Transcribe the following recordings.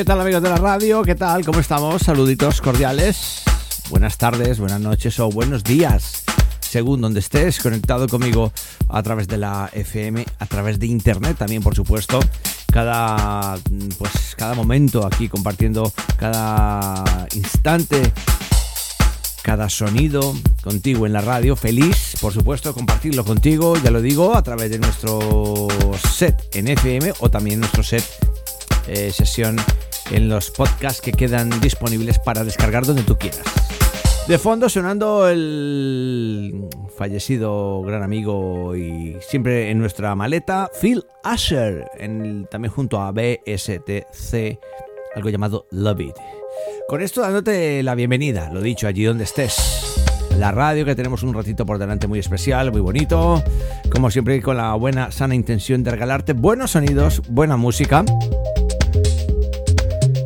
¿Qué tal amigos de la radio? ¿Qué tal? ¿Cómo estamos? Saluditos cordiales. Buenas tardes, buenas noches o buenos días. Según donde estés, conectado conmigo a través de la FM, a través de internet también, por supuesto. Cada, pues, cada momento aquí compartiendo cada instante, cada sonido contigo en la radio. Feliz, por supuesto, compartirlo contigo, ya lo digo, a través de nuestro set en FM o también nuestro set eh, sesión en los podcasts que quedan disponibles para descargar donde tú quieras. De fondo sonando el fallecido gran amigo y siempre en nuestra maleta, Phil Asher, en el- también junto a BSTC, algo llamado Love It. Con esto dándote la bienvenida, lo dicho, allí donde estés. La radio, que tenemos un ratito por delante muy especial, muy bonito. Como siempre, con la buena, sana intención de regalarte buenos sonidos, buena música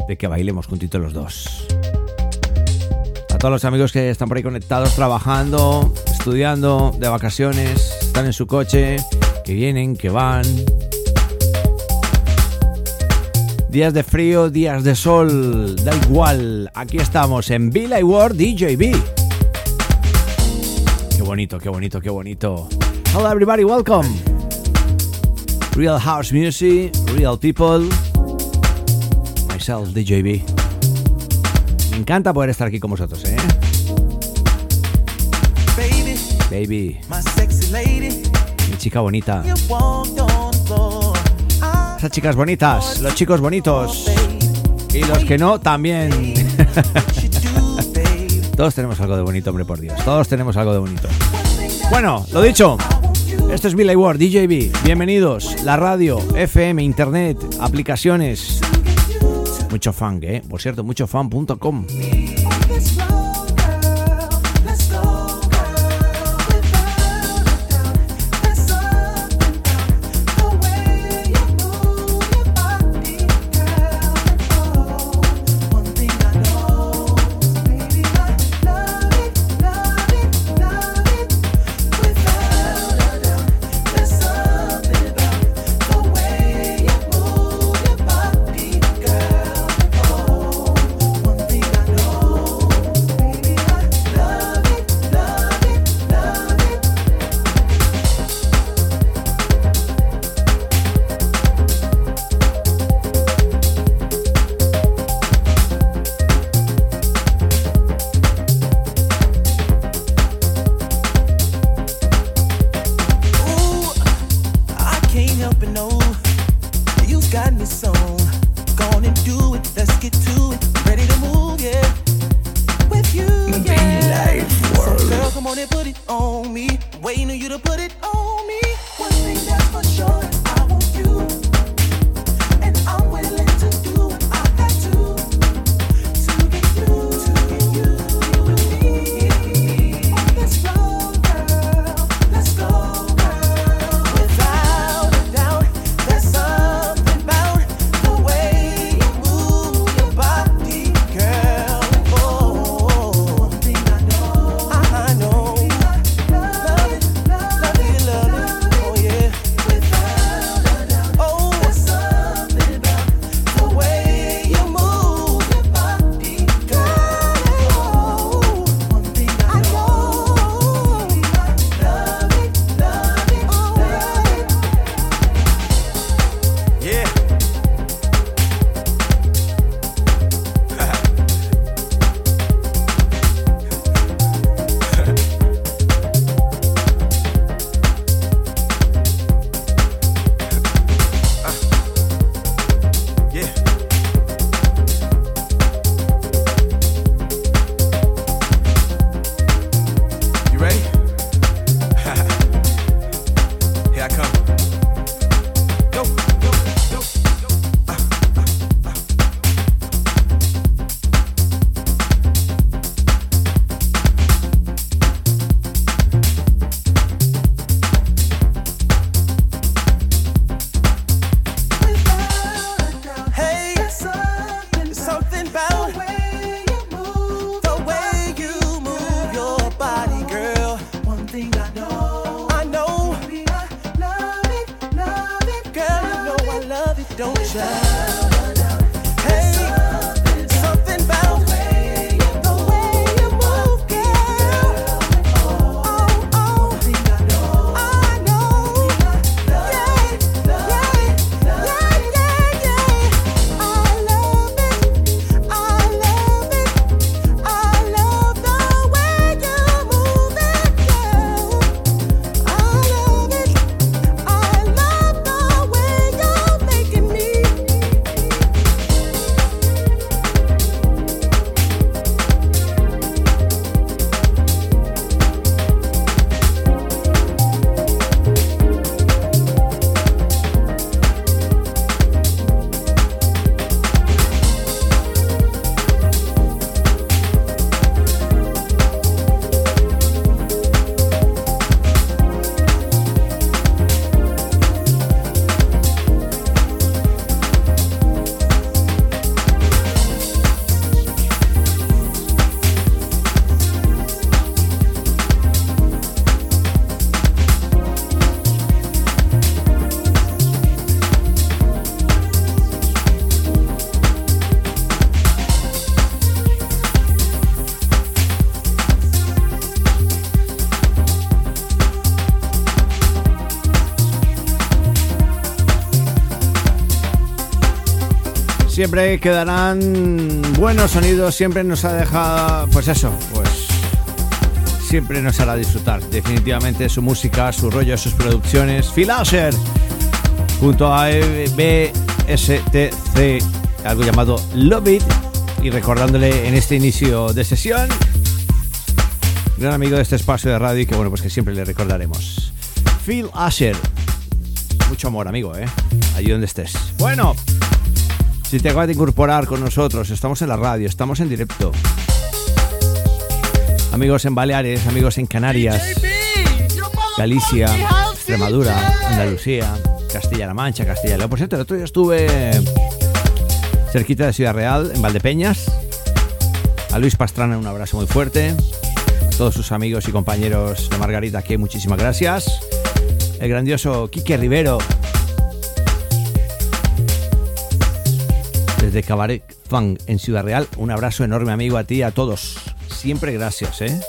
de que bailemos juntitos los dos. A todos los amigos que están por ahí conectados, trabajando, estudiando, de vacaciones, están en su coche, que vienen, que van. Días de frío, días de sol, da igual. Aquí estamos en Villa World DJB. Qué bonito, qué bonito, qué bonito. Hello everybody, welcome. Real house music, real people myself, DJB. Me encanta poder estar aquí con vosotros, ¿eh? Baby, Baby, my sexy lady, mi chica bonita. Esas chicas bonitas, los chicos bonitos. Y los que no, también. Todos tenemos algo de bonito, hombre, por Dios. Todos tenemos algo de bonito. Bueno, lo dicho. Esto es Billy Ward, DJB. Bienvenidos. La radio, FM, internet, aplicaciones. Mucho fan, ¿eh? Por cierto, muchofan.com. Siempre quedarán buenos sonidos, siempre nos ha dejado, pues eso, pues siempre nos hará disfrutar. Definitivamente su música, su rollo, sus producciones. Phil Asher, junto a BSTC, algo llamado Love It, y recordándole en este inicio de sesión, gran amigo de este espacio de radio y que bueno, pues que siempre le recordaremos. Phil Asher, mucho amor, amigo, ¿eh? Allí donde estés. Bueno. Si te acabas de incorporar con nosotros, estamos en la radio, estamos en directo. Amigos en Baleares, amigos en Canarias, Galicia, Extremadura, Andalucía, Castilla-La Mancha, Castilla y León. Por cierto, el otro día estuve cerquita de Ciudad Real, en Valdepeñas. A Luis Pastrana un abrazo muy fuerte. A todos sus amigos y compañeros de Margarita, aquí muchísimas gracias. El grandioso Quique Rivero, desde Cabaret Funk en Ciudad Real. Un abrazo enorme, amigo, a ti y a todos. Siempre gracias, ¿eh?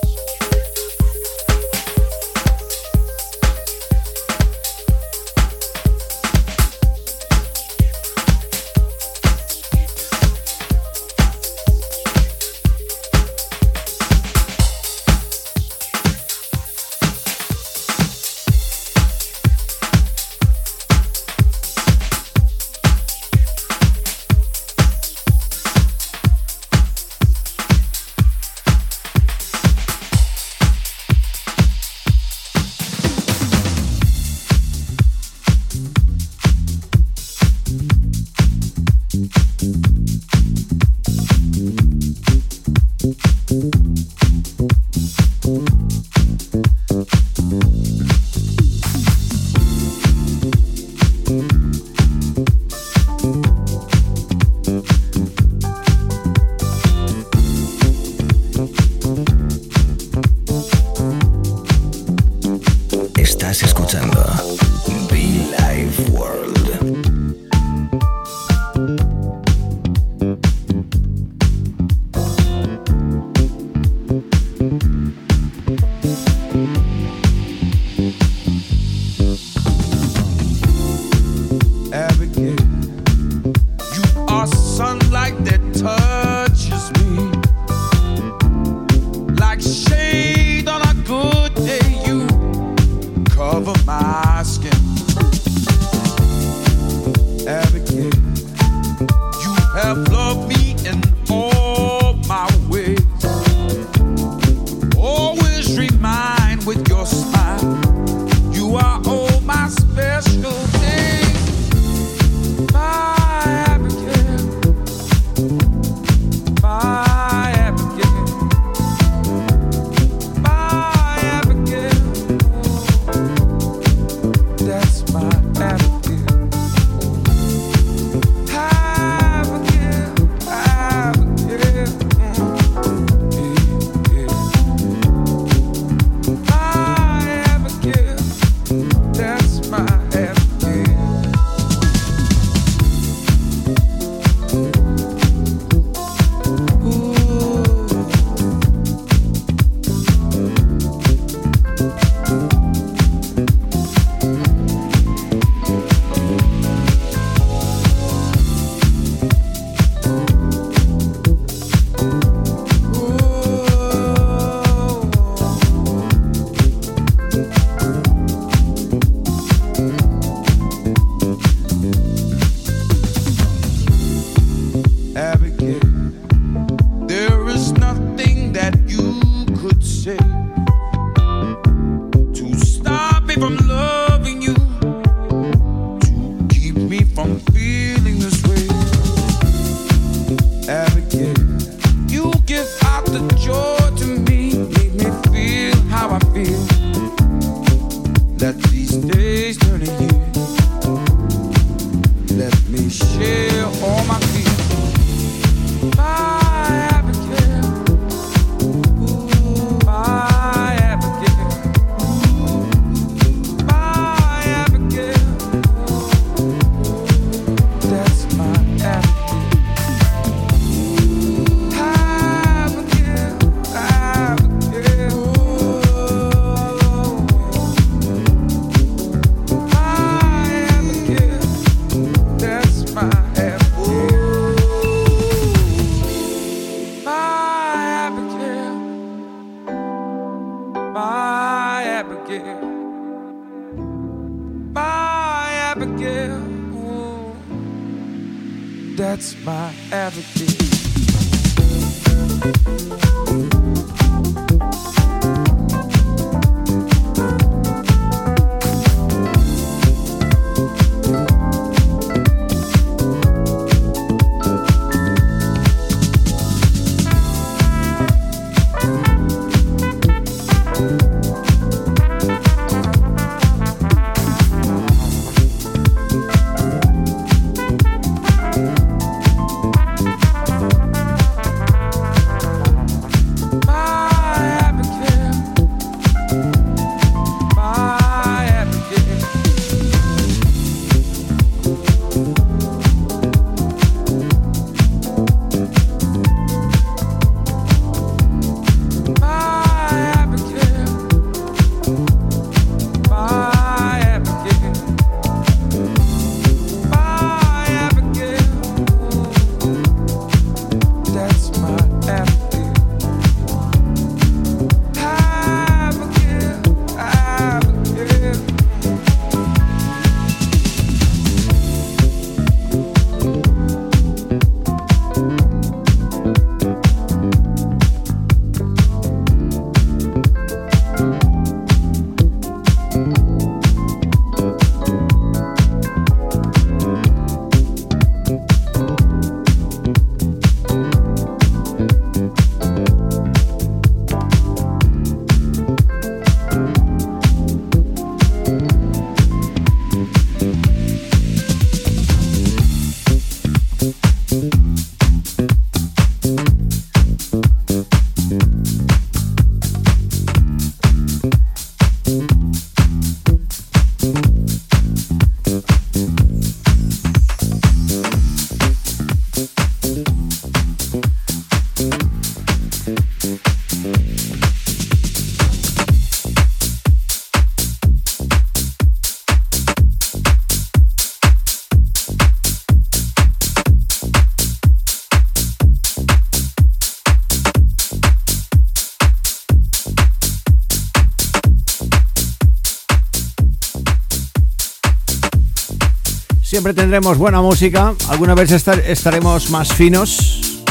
Siempre tendremos buena música. Alguna vez estar- estaremos más finos,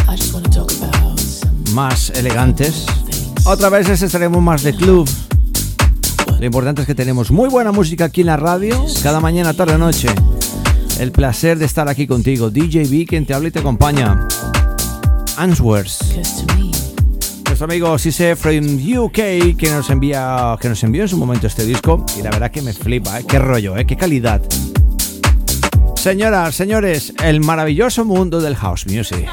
más elegantes. Otras veces estaremos más de club. Lo importante es que tenemos muy buena música aquí en la radio, cada mañana, tarde, noche. El placer de estar aquí contigo. DJ B, quien te habla y te acompaña. Answers. Nuestro amigo Sise from UK que nos envía que nos envió en su momento este disco y la verdad que me flipa, ¿eh? qué rollo, ¿eh? qué calidad. Señoras, señores, el maravilloso mundo del house music.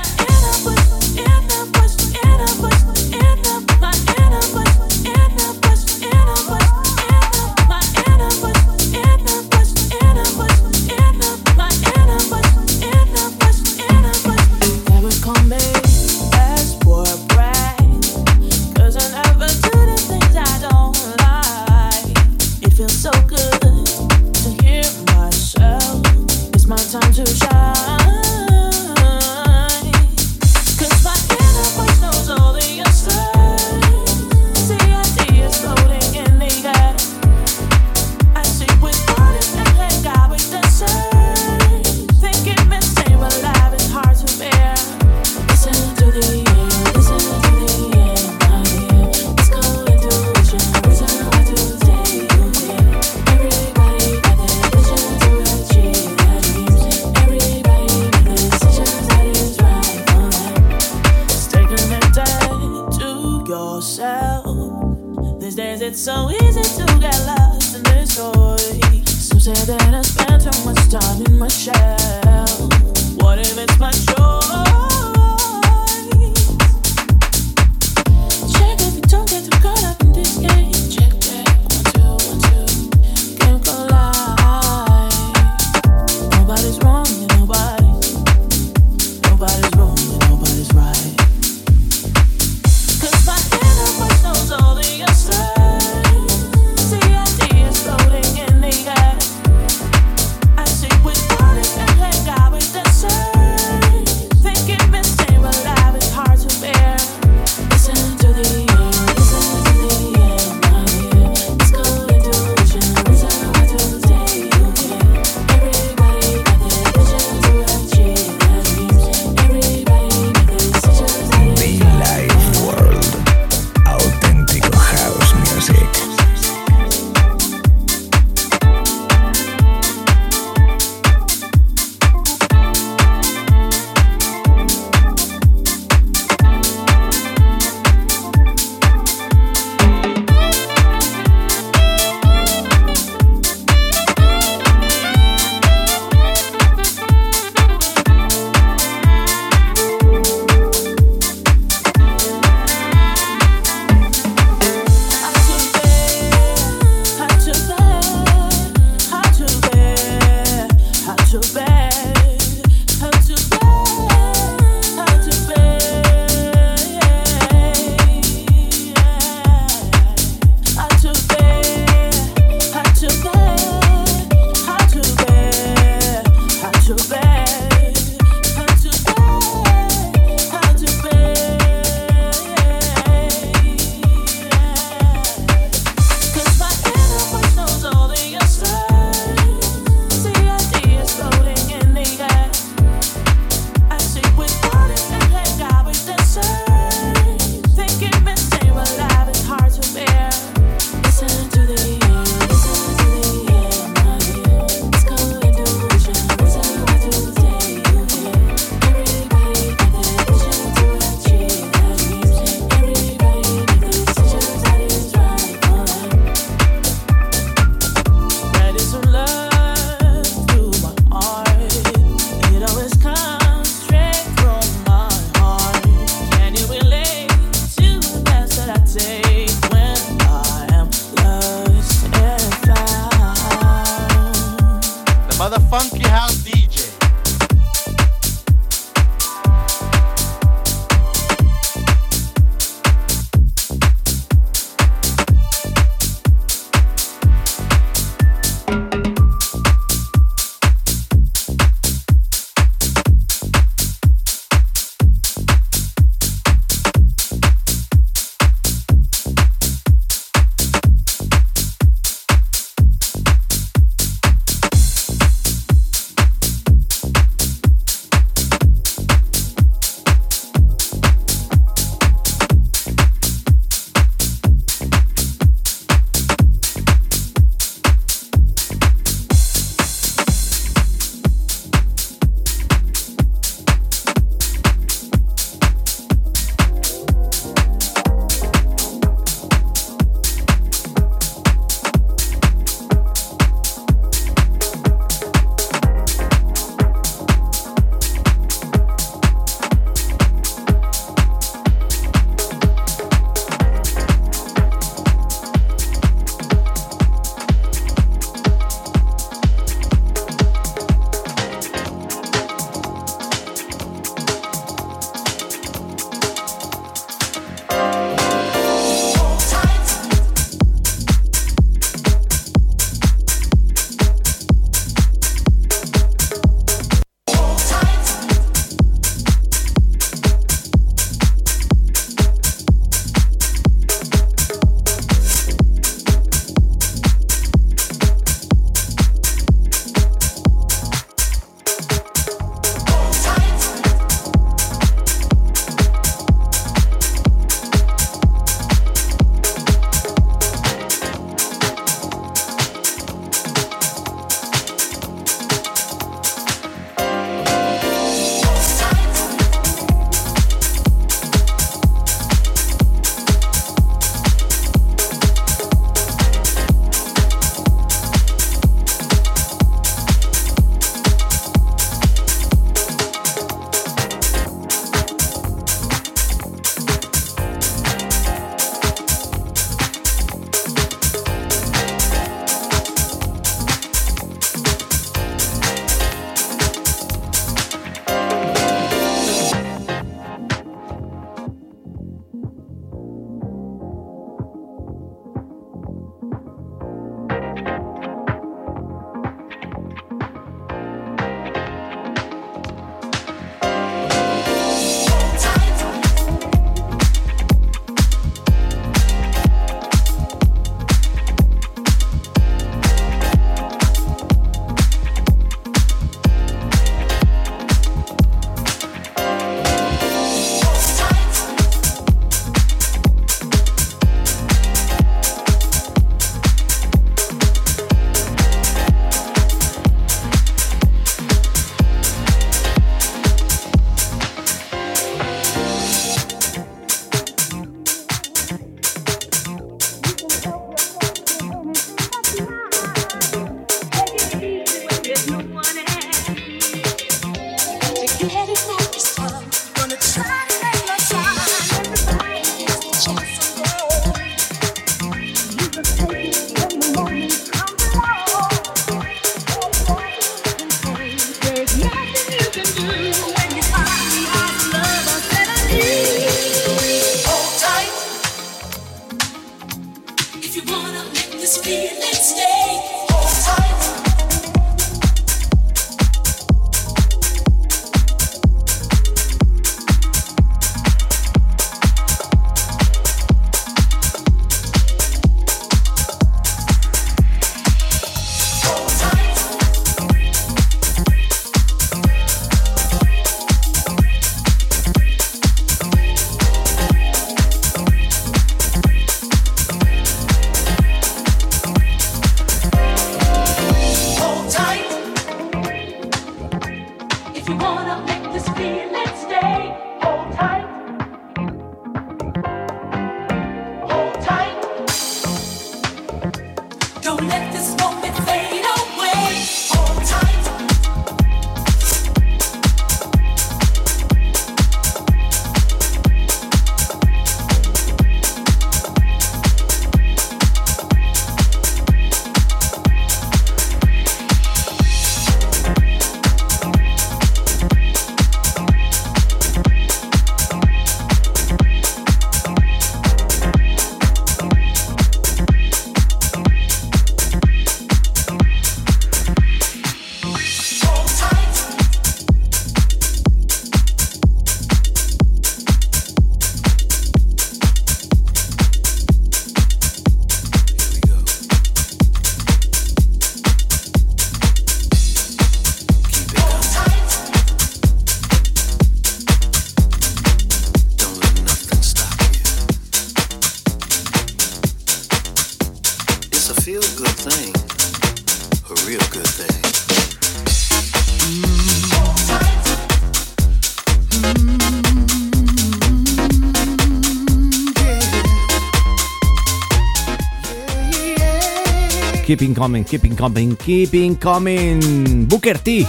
Keeping coming, keeping coming, keeping coming. Booker T.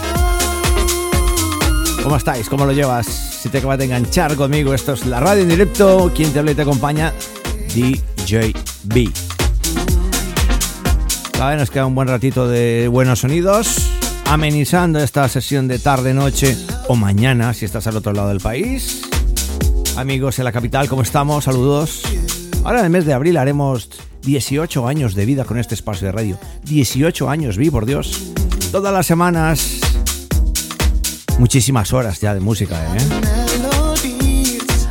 ¿Cómo estáis? ¿Cómo lo llevas? Si te acabas de enganchar conmigo, esto es la radio en directo. Quien te habla y te acompaña, DJ B. Vale, nos queda un buen ratito de buenos sonidos, amenizando esta sesión de tarde, noche o mañana, si estás al otro lado del país. Amigos en la capital, ¿cómo estamos? Saludos. Ahora en el mes de abril haremos 18 años de vida con este espacio de radio. 18 años, vi, por Dios. Todas las semanas. Muchísimas horas ya de música, ¿eh?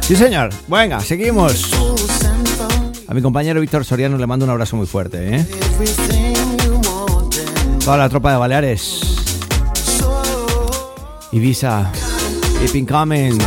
Sí, señor. Venga, seguimos. A mi compañero Víctor Soriano le mando un abrazo muy fuerte, ¿eh? Toda la tropa de Baleares. Ibiza. Keeping coming.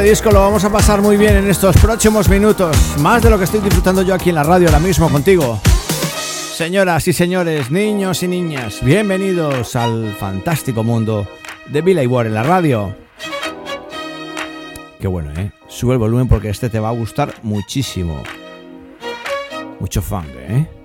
Este disco lo vamos a pasar muy bien en estos próximos minutos, más de lo que estoy disfrutando yo aquí en la radio ahora mismo contigo. Señoras y señores, niños y niñas, bienvenidos al fantástico mundo de Billy Ward en la radio. Qué bueno, ¿eh? Sube el volumen porque este te va a gustar muchísimo. Mucho funk, ¿eh?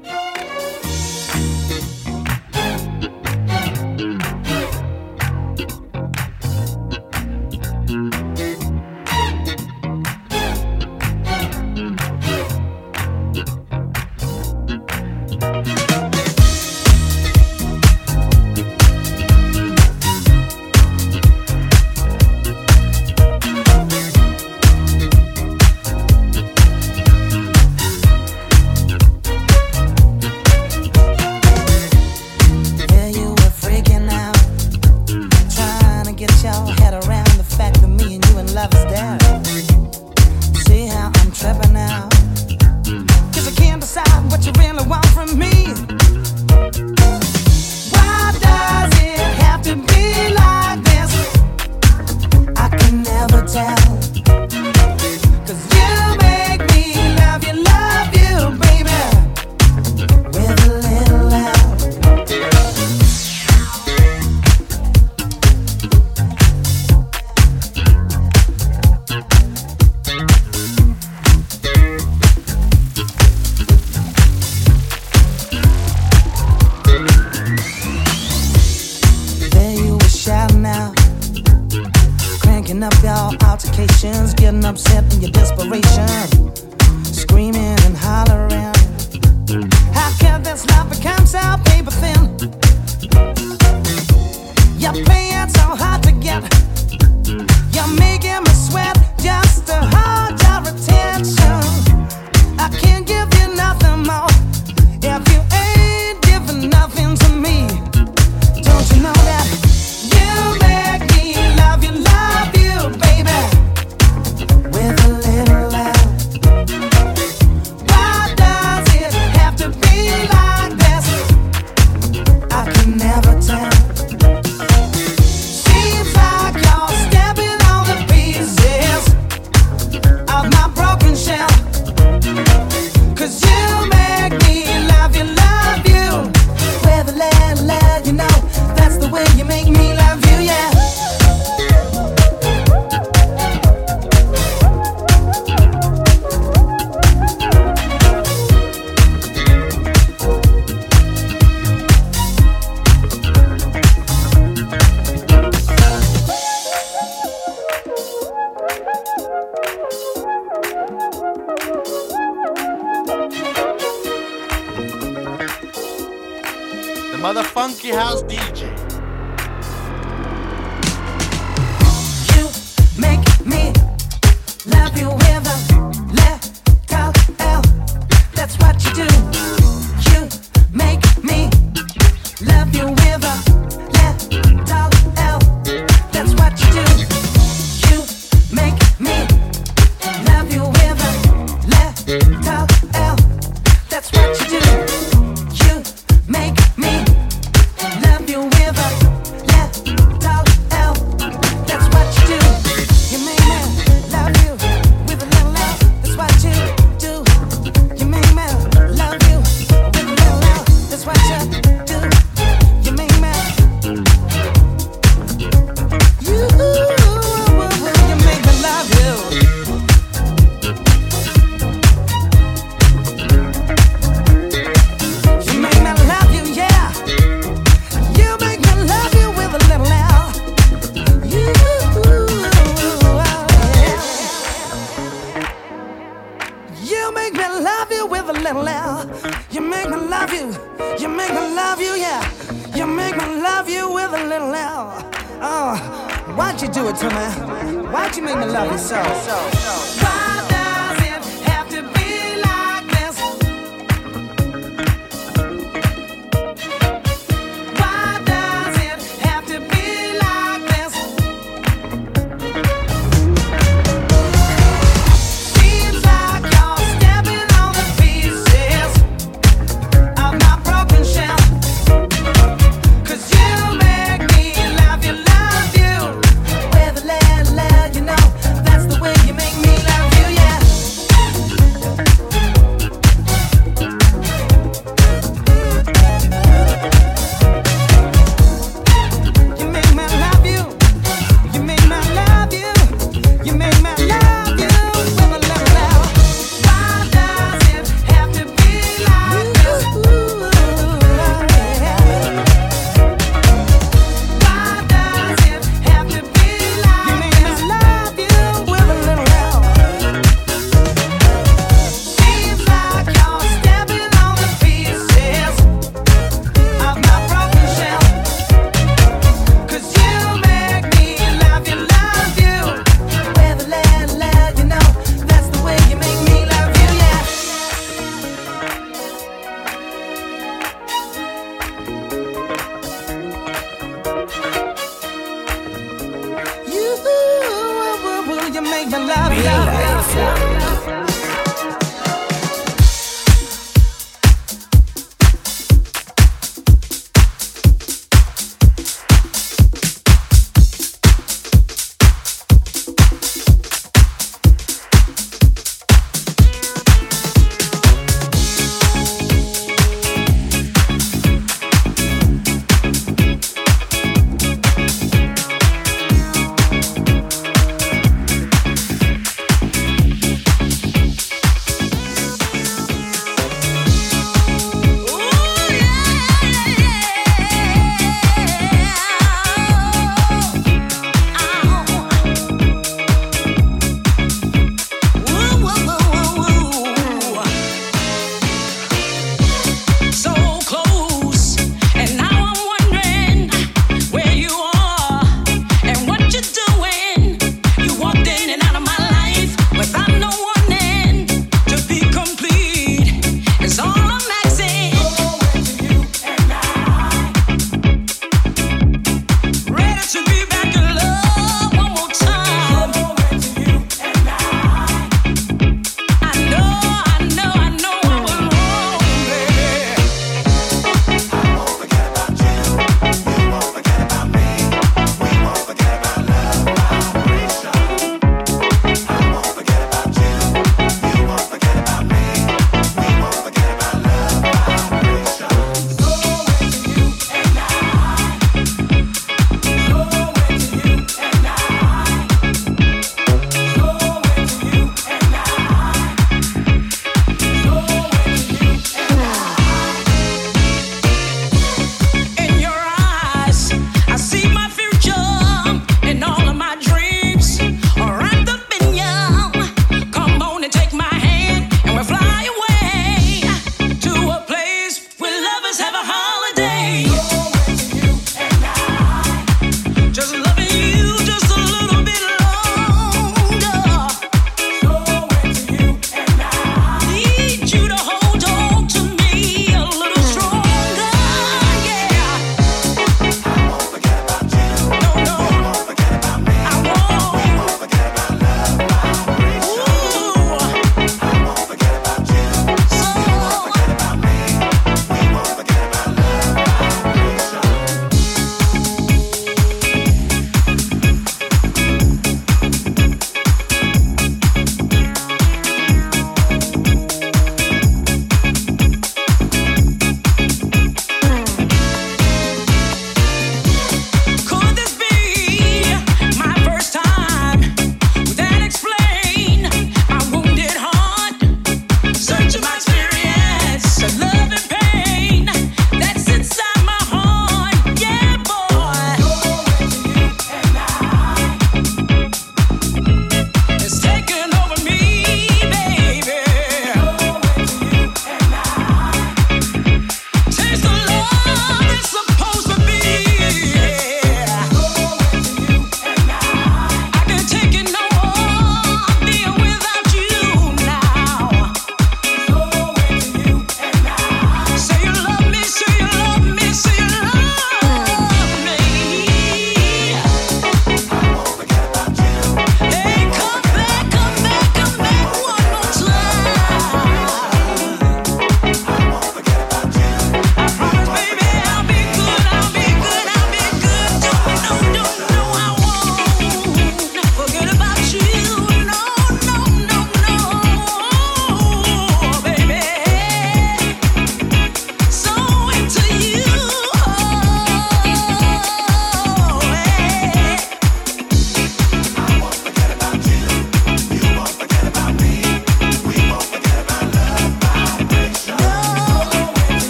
Up your altercations, getting upset in your desperation, screaming and hollering.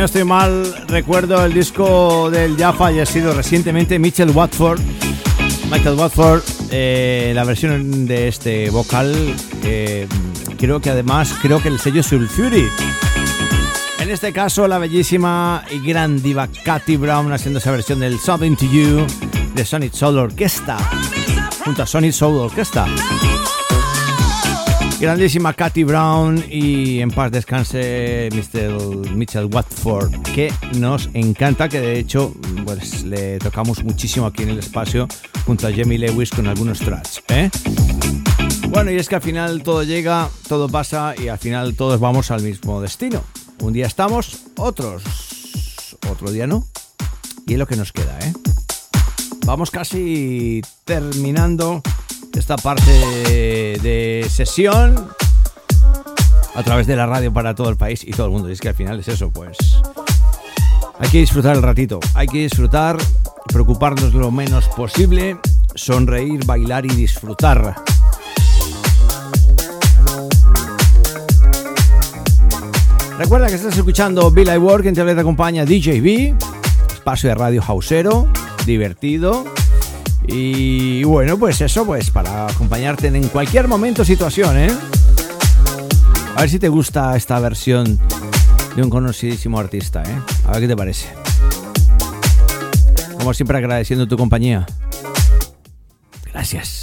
No estoy mal, recuerdo el disco del ya fallecido recientemente Mitchell Watford. Michael Watford, eh, la versión de este vocal, eh, creo que además, creo que el sello Sulfury. En este caso, la bellísima y gran diva Katy Brown haciendo esa versión del Something to You de Sonic Soul Orchestra, junto a Sonic Soul Orchestra. Grandísima Katy Brown y en paz descanse Mr. Mitchell Watford, que nos encanta, que de hecho pues, le tocamos muchísimo aquí en el espacio junto a Jamie Lewis con algunos tracks. ¿eh? Bueno, y es que al final todo llega, todo pasa y al final todos vamos al mismo destino. Un día estamos, otros, otro día no. Y es lo que nos queda, ¿eh? Vamos casi terminando esta parte de sesión a través de la radio para todo el país y todo el mundo. Es que al final es eso, pues. Hay que disfrutar el ratito, hay que disfrutar, preocuparnos lo menos posible, sonreír, bailar y disfrutar. Recuerda que estás escuchando Bill I Work, en te acompaña DJB, espacio de radio hausero, divertido. Y bueno, pues eso, pues para acompañarte en cualquier momento, situación, ¿eh? A ver si te gusta esta versión de un conocidísimo artista, ¿eh? A ver qué te parece. Como siempre agradeciendo tu compañía. Gracias.